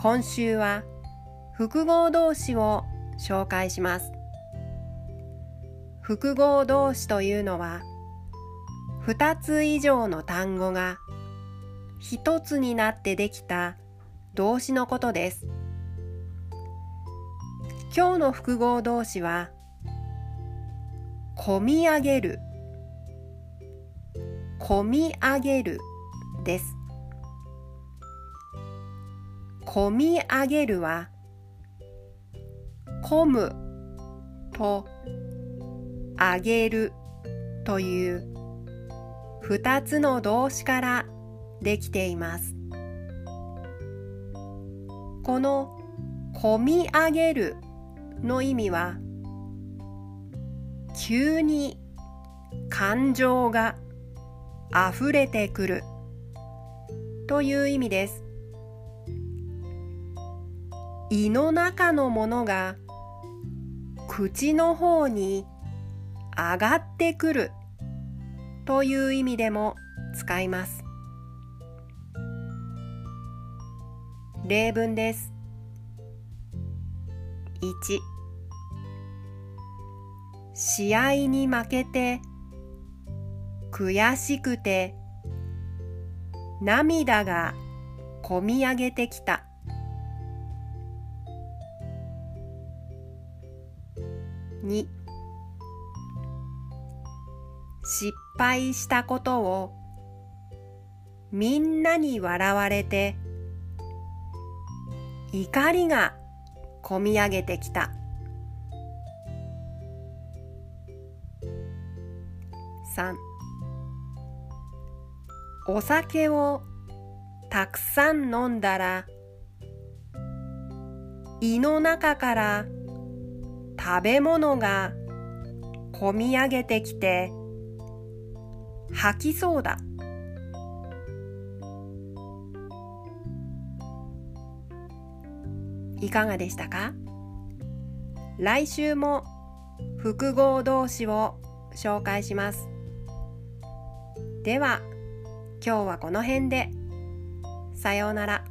今週は複合動詞を紹介します。複合動詞というのは2つ以上の単語が1つになってできた動詞のことです。今日の複合動詞は込み上げる。込み上げるです。込み上げるは込むと上げるという二つの動詞からできています。この込み上げるの意味は急に感情が溢れてくるという意味です。胃の中のものが口の方に上がってくるという意味でも使います。例文です。1試合に負けて悔しくて涙がこみ上げてきた。2失敗したことをみんなに笑われて怒りがこみ上げてきた。3お酒をたくさん飲んだら胃の中から食べ物がこみ上げてきて吐きそうだ。いかがでしたか？来週も複合動詞を紹介します。では今日はこの辺で。さようなら。